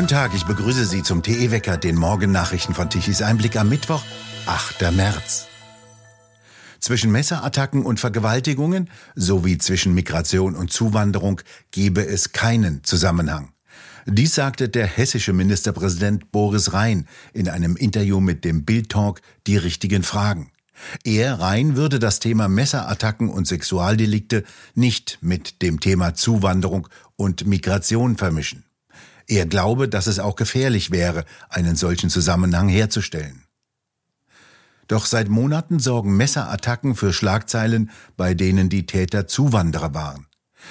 Guten Tag, ich begrüße Sie zum TE-Wecker, den Morgennachrichten von Tichys Einblick am Mittwoch, 8. März. Zwischen Messerattacken und Vergewaltigungen sowie zwischen Migration und Zuwanderung gebe es keinen Zusammenhang. Dies sagte der hessische Ministerpräsident Boris Rhein in einem Interview mit dem Bild Talk Die richtigen Fragen. Er, Rhein, würde das Thema Messerattacken und Sexualdelikte nicht mit dem Thema Zuwanderung und Migration vermischen. Er glaube, dass es auch gefährlich wäre, einen solchen Zusammenhang herzustellen. Doch seit Monaten sorgen Messerattacken für Schlagzeilen, bei denen die Täter Zuwanderer waren.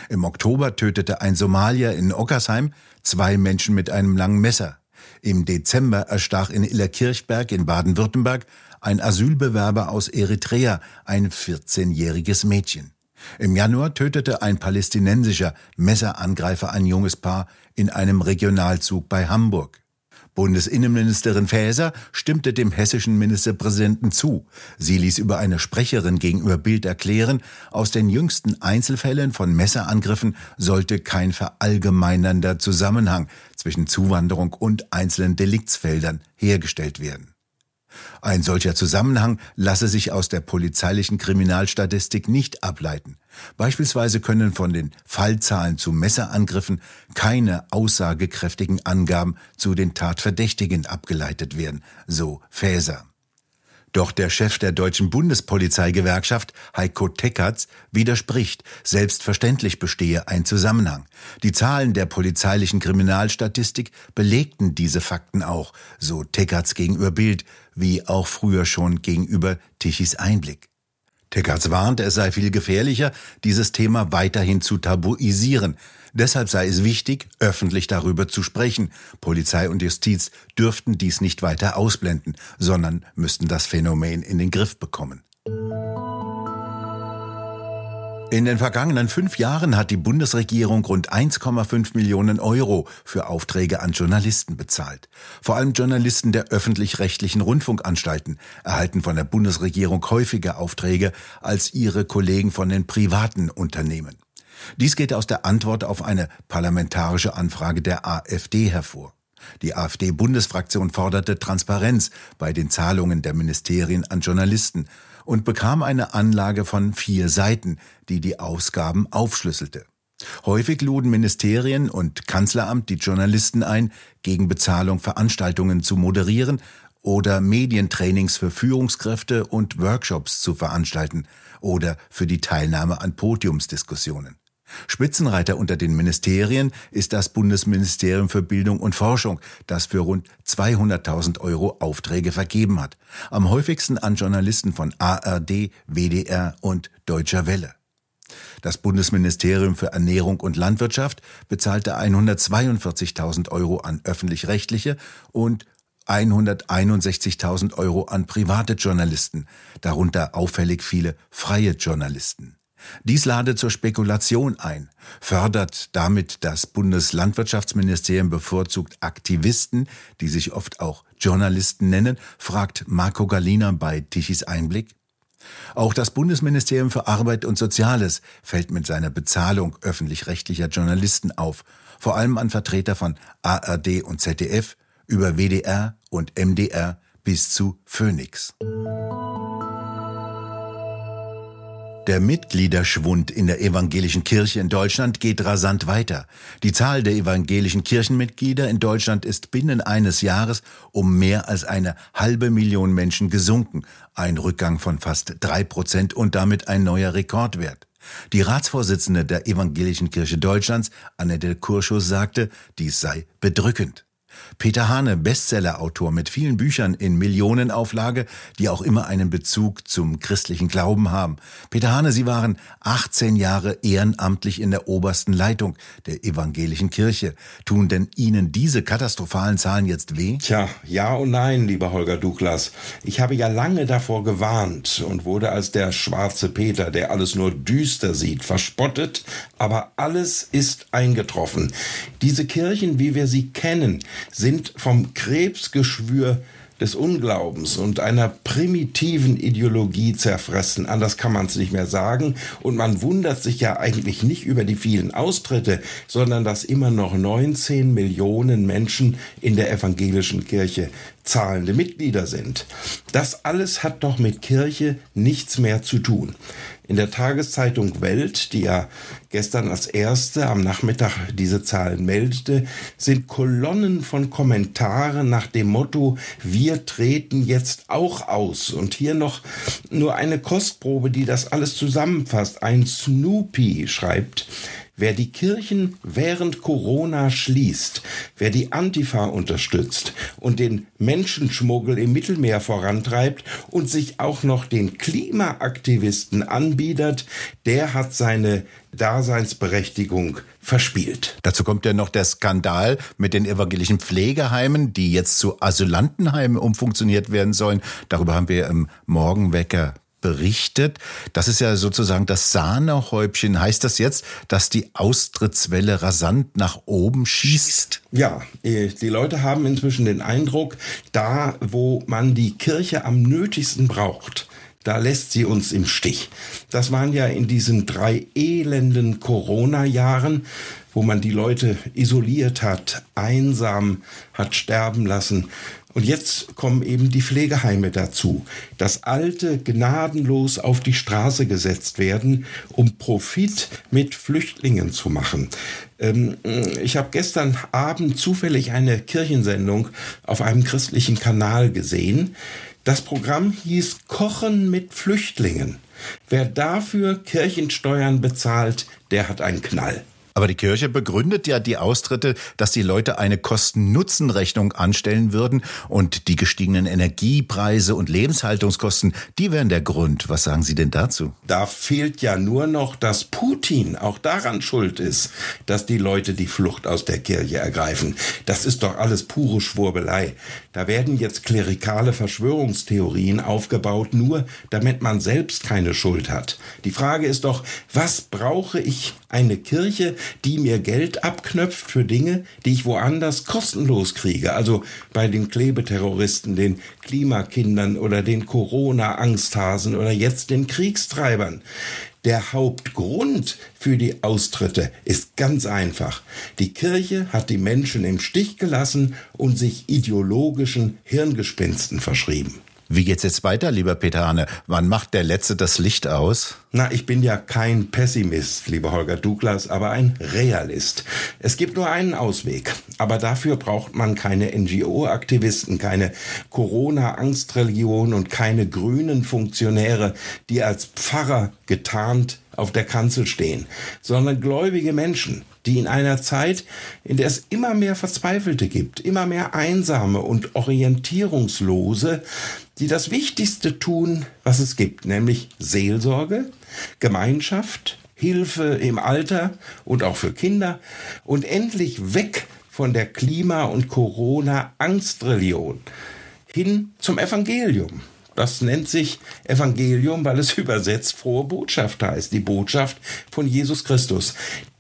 Im Oktober tötete ein Somalier in Ockersheim zwei Menschen mit einem langen Messer. Im Dezember erstach in Illerkirchberg in Baden-Württemberg ein Asylbewerber aus Eritrea ein 14-jähriges Mädchen. Im Januar tötete ein palästinensischer Messerangreifer ein junges Paar in einem Regionalzug bei Hamburg. Bundesinnenministerin Faeser stimmte dem hessischen Ministerpräsidenten zu. Sie ließ über eine Sprecherin gegenüber Bild erklären, aus den jüngsten Einzelfällen von Messerangriffen sollte kein verallgemeinernder Zusammenhang zwischen Zuwanderung und einzelnen Deliktsfeldern hergestellt werden. Ein solcher Zusammenhang lasse sich aus der polizeilichen Kriminalstatistik nicht ableiten. Beispielsweise können von den Fallzahlen zu Messerangriffen keine aussagekräftigen Angaben zu den Tatverdächtigen abgeleitet werden, so Faeser. Doch der Chef der deutschen Bundespolizeigewerkschaft, Heiko Teckertz, widerspricht. Selbstverständlich bestehe ein Zusammenhang. Die Zahlen der polizeilichen Kriminalstatistik belegten diese Fakten auch, so Teckertz gegenüber Bild, wie auch früher schon gegenüber Tichys Einblick. Teckertz warnt, es sei viel gefährlicher, dieses Thema weiterhin zu tabuisieren. Deshalb sei es wichtig, öffentlich darüber zu sprechen. Polizei und Justiz dürften dies nicht weiter ausblenden, sondern müssten das Phänomen in den Griff bekommen. In den vergangenen fünf Jahren hat die Bundesregierung rund 1,5 Millionen Euro für Aufträge an Journalisten bezahlt. Vor allem Journalisten der öffentlich-rechtlichen Rundfunkanstalten erhalten von der Bundesregierung häufiger Aufträge als ihre Kollegen von den privaten Unternehmen. Dies geht aus der Antwort auf eine parlamentarische Anfrage der AfD hervor. Die AfD-Bundesfraktion forderte Transparenz bei den Zahlungen der Ministerien an Journalisten und bekam eine Anlage von vier Seiten, die die Ausgaben aufschlüsselte. Häufig luden Ministerien und Kanzleramt die Journalisten ein, gegen Bezahlung Veranstaltungen zu moderieren oder Medientrainings für Führungskräfte und Workshops zu veranstalten oder für die Teilnahme an Podiumsdiskussionen. Spitzenreiter unter den Ministerien ist das Bundesministerium für Bildung und Forschung, das für rund 200.000 Euro Aufträge vergeben hat. Am häufigsten an Journalisten von ARD, WDR und Deutscher Welle. Das Bundesministerium für Ernährung und Landwirtschaft bezahlte 142.000 Euro an öffentlich-rechtliche und 161.000 Euro an private Journalisten, darunter auffällig viele freie Journalisten. Dies lade zur Spekulation ein, fördert damit das Bundeslandwirtschaftsministerium bevorzugt Aktivisten, die sich oft auch Journalisten nennen, fragt Marco Galina bei Tichys Einblick. Auch das Bundesministerium für Arbeit und Soziales fällt mit seiner Bezahlung öffentlich-rechtlicher Journalisten auf, vor allem an Vertreter von ARD und ZDF, über WDR und MDR bis zu Phoenix. Der Mitgliederschwund in der evangelischen Kirche in Deutschland geht rasant weiter. Die Zahl der evangelischen Kirchenmitglieder in Deutschland ist binnen eines Jahres um mehr als eine halbe Million Menschen gesunken, ein Rückgang von fast drei Prozent und damit ein neuer Rekordwert. Die Ratsvorsitzende der Evangelischen Kirche Deutschlands, Annette Kurschus, sagte, dies sei bedrückend. Peter Hane, Bestsellerautor mit vielen Büchern in Millionenauflage, die auch immer einen Bezug zum christlichen Glauben haben. Peter Hane, Sie waren 18 Jahre ehrenamtlich in der obersten Leitung der evangelischen Kirche. Tun denn Ihnen diese katastrophalen Zahlen jetzt weh? Tja, ja und nein, lieber Holger Douglas. Ich habe ja lange davor gewarnt und wurde als der schwarze Peter, der alles nur düster sieht, verspottet, aber alles ist eingetroffen. Diese Kirchen, wie wir sie kennen, sind vom Krebsgeschwür des Unglaubens und einer primitiven Ideologie zerfressen. Anders kann man es nicht mehr sagen. Und man wundert sich ja eigentlich nicht über die vielen Austritte, sondern dass immer noch 19 Millionen Menschen in der evangelischen Kirche zahlende Mitglieder sind. Das alles hat doch mit Kirche nichts mehr zu tun. In der Tageszeitung Welt, die ja gestern als erste am Nachmittag diese Zahlen meldete, sind Kolonnen von Kommentaren nach dem Motto, wir treten jetzt auch aus. Und hier noch nur eine Kostprobe, die das alles zusammenfasst. Ein Snoopy schreibt, Wer die Kirchen während Corona schließt, wer die Antifa unterstützt und den Menschenschmuggel im Mittelmeer vorantreibt und sich auch noch den Klimaaktivisten anbietet, der hat seine Daseinsberechtigung verspielt. Dazu kommt ja noch der Skandal mit den evangelischen Pflegeheimen, die jetzt zu Asylantenheimen umfunktioniert werden sollen. Darüber haben wir im Morgenwecker berichtet. Das ist ja sozusagen das Sahnehäubchen. Heißt das jetzt, dass die Austrittswelle rasant nach oben schießt? Ja, äh, die Leute haben inzwischen den Eindruck, da wo man die Kirche am nötigsten braucht, da lässt sie uns im Stich. Das waren ja in diesen drei elenden Corona-Jahren, wo man die Leute isoliert hat, einsam hat sterben lassen. Und jetzt kommen eben die Pflegeheime dazu, dass Alte gnadenlos auf die Straße gesetzt werden, um Profit mit Flüchtlingen zu machen. Ähm, ich habe gestern Abend zufällig eine Kirchensendung auf einem christlichen Kanal gesehen. Das Programm hieß Kochen mit Flüchtlingen. Wer dafür Kirchensteuern bezahlt, der hat einen Knall. Aber die Kirche begründet ja die Austritte, dass die Leute eine Kosten-Nutzen-Rechnung anstellen würden und die gestiegenen Energiepreise und Lebenshaltungskosten, die wären der Grund. Was sagen Sie denn dazu? Da fehlt ja nur noch, dass Putin auch daran schuld ist, dass die Leute die Flucht aus der Kirche ergreifen. Das ist doch alles pure Schwurbelei. Da werden jetzt klerikale Verschwörungstheorien aufgebaut, nur damit man selbst keine Schuld hat. Die Frage ist doch, was brauche ich eine Kirche, die mir Geld abknöpft für Dinge, die ich woanders kostenlos kriege. Also bei den Klebeterroristen, den Klimakindern oder den Corona-Angsthasen oder jetzt den Kriegstreibern. Der Hauptgrund für die Austritte ist ganz einfach. Die Kirche hat die Menschen im Stich gelassen und sich ideologischen Hirngespinsten verschrieben. Wie geht's jetzt weiter, lieber Peter Hane? Wann macht der Letzte das Licht aus? Na, ich bin ja kein Pessimist, lieber Holger Douglas, aber ein Realist. Es gibt nur einen Ausweg. Aber dafür braucht man keine NGO-Aktivisten, keine Corona-Angstreligion und keine grünen Funktionäre, die als Pfarrer getarnt auf der Kanzel stehen, sondern gläubige Menschen, die in einer Zeit, in der es immer mehr Verzweifelte gibt, immer mehr Einsame und Orientierungslose, die das Wichtigste tun, was es gibt, nämlich Seelsorge, Gemeinschaft, Hilfe im Alter und auch für Kinder und endlich weg von der Klima- und Corona-Angstreligion hin zum Evangelium. Das nennt sich Evangelium, weil es übersetzt frohe Botschaft heißt, die Botschaft von Jesus Christus.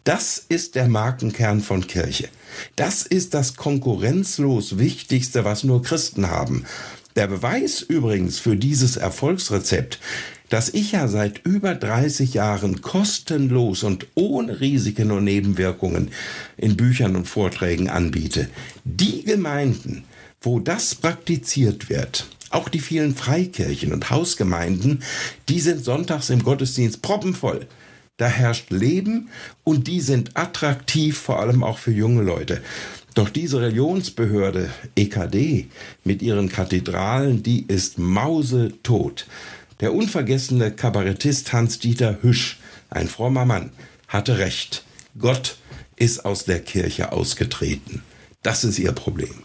Das ist der Markenkern von Kirche. Das ist das konkurrenzlos Wichtigste, was nur Christen haben. Der Beweis übrigens für dieses Erfolgsrezept, das ich ja seit über 30 Jahren kostenlos und ohne Risiken und Nebenwirkungen in Büchern und Vorträgen anbiete. Die Gemeinden, wo das praktiziert wird, auch die vielen Freikirchen und Hausgemeinden, die sind sonntags im Gottesdienst proppenvoll. Da herrscht Leben und die sind attraktiv, vor allem auch für junge Leute. Doch diese Religionsbehörde EKD mit ihren Kathedralen, die ist mausetot. Der unvergessene Kabarettist Hans-Dieter Hüsch, ein frommer Mann, hatte recht. Gott ist aus der Kirche ausgetreten. Das ist ihr Problem.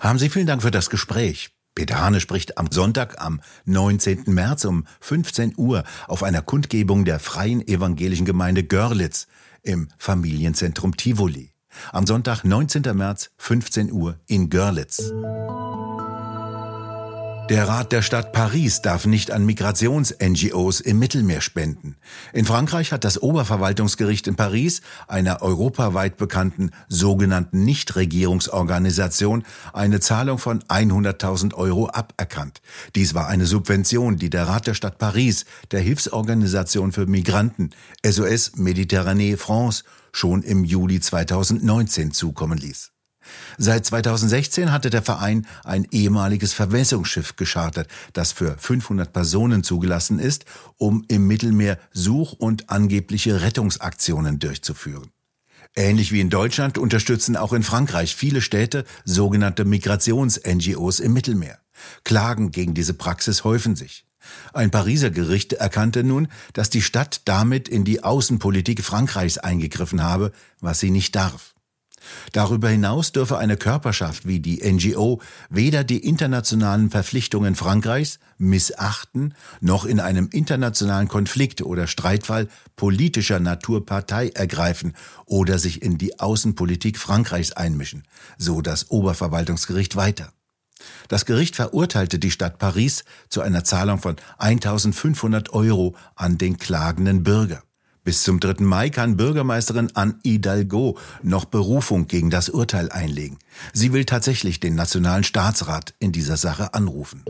Haben Sie vielen Dank für das Gespräch. Peter Hane spricht am Sonntag, am 19. März um 15 Uhr auf einer Kundgebung der Freien Evangelischen Gemeinde Görlitz im Familienzentrum Tivoli. Am Sonntag, 19. März, 15 Uhr in Görlitz. Der Rat der Stadt Paris darf nicht an Migrations-NGOs im Mittelmeer spenden. In Frankreich hat das Oberverwaltungsgericht in Paris einer europaweit bekannten sogenannten Nichtregierungsorganisation eine Zahlung von 100.000 Euro aberkannt. Dies war eine Subvention, die der Rat der Stadt Paris der Hilfsorganisation für Migranten SOS Méditerranée France schon im Juli 2019 zukommen ließ. Seit 2016 hatte der Verein ein ehemaliges Verwässerungsschiff geschartert, das für 500 Personen zugelassen ist, um im Mittelmeer Such- und angebliche Rettungsaktionen durchzuführen. Ähnlich wie in Deutschland unterstützen auch in Frankreich viele Städte sogenannte Migrations-NGOs im Mittelmeer. Klagen gegen diese Praxis häufen sich. Ein Pariser Gericht erkannte nun, dass die Stadt damit in die Außenpolitik Frankreichs eingegriffen habe, was sie nicht darf. Darüber hinaus dürfe eine Körperschaft wie die NGO weder die internationalen Verpflichtungen Frankreichs missachten, noch in einem internationalen Konflikt oder Streitfall politischer Natur Partei ergreifen oder sich in die Außenpolitik Frankreichs einmischen, so das Oberverwaltungsgericht weiter. Das Gericht verurteilte die Stadt Paris zu einer Zahlung von 1500 Euro an den klagenden Bürger. Bis zum 3. Mai kann Bürgermeisterin Anne Hidalgo noch Berufung gegen das Urteil einlegen. Sie will tatsächlich den Nationalen Staatsrat in dieser Sache anrufen.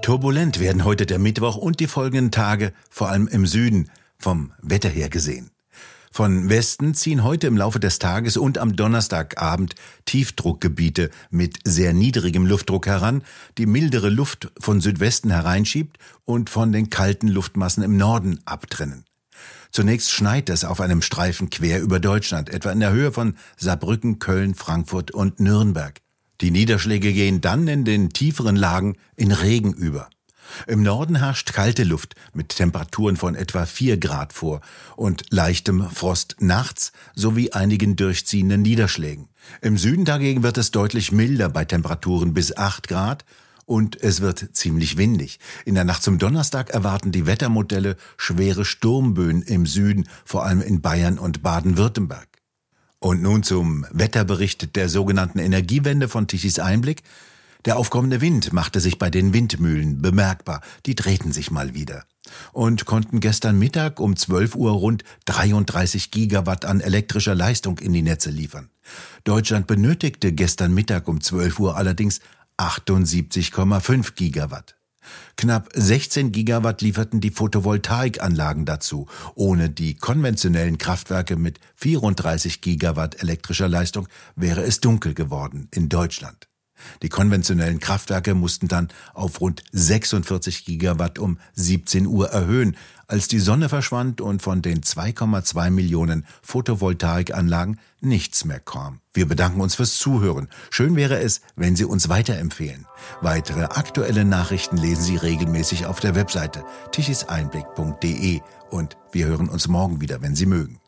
Turbulent werden heute der Mittwoch und die folgenden Tage, vor allem im Süden, vom Wetter her gesehen. Von Westen ziehen heute im Laufe des Tages und am Donnerstagabend Tiefdruckgebiete mit sehr niedrigem Luftdruck heran, die mildere Luft von Südwesten hereinschiebt und von den kalten Luftmassen im Norden abtrennen. Zunächst schneit es auf einem Streifen quer über Deutschland, etwa in der Höhe von Saarbrücken, Köln, Frankfurt und Nürnberg. Die Niederschläge gehen dann in den tieferen Lagen in Regen über. Im Norden herrscht kalte Luft mit Temperaturen von etwa 4 Grad vor und leichtem Frost nachts sowie einigen durchziehenden Niederschlägen. Im Süden dagegen wird es deutlich milder bei Temperaturen bis 8 Grad und es wird ziemlich windig. In der Nacht zum Donnerstag erwarten die Wettermodelle schwere Sturmböen im Süden, vor allem in Bayern und Baden-Württemberg. Und nun zum Wetterbericht der sogenannten Energiewende von Tichys Einblick. Der aufkommende Wind machte sich bei den Windmühlen bemerkbar. Die drehten sich mal wieder. Und konnten gestern Mittag um 12 Uhr rund 33 Gigawatt an elektrischer Leistung in die Netze liefern. Deutschland benötigte gestern Mittag um 12 Uhr allerdings 78,5 Gigawatt. Knapp 16 Gigawatt lieferten die Photovoltaikanlagen dazu. Ohne die konventionellen Kraftwerke mit 34 Gigawatt elektrischer Leistung wäre es dunkel geworden in Deutschland. Die konventionellen Kraftwerke mussten dann auf rund 46 Gigawatt um 17 Uhr erhöhen, als die Sonne verschwand und von den 2,2 Millionen Photovoltaikanlagen nichts mehr kam. Wir bedanken uns fürs Zuhören. Schön wäre es, wenn Sie uns weiterempfehlen. Weitere aktuelle Nachrichten lesen Sie regelmäßig auf der Webseite tichiseinblick.de und wir hören uns morgen wieder, wenn Sie mögen.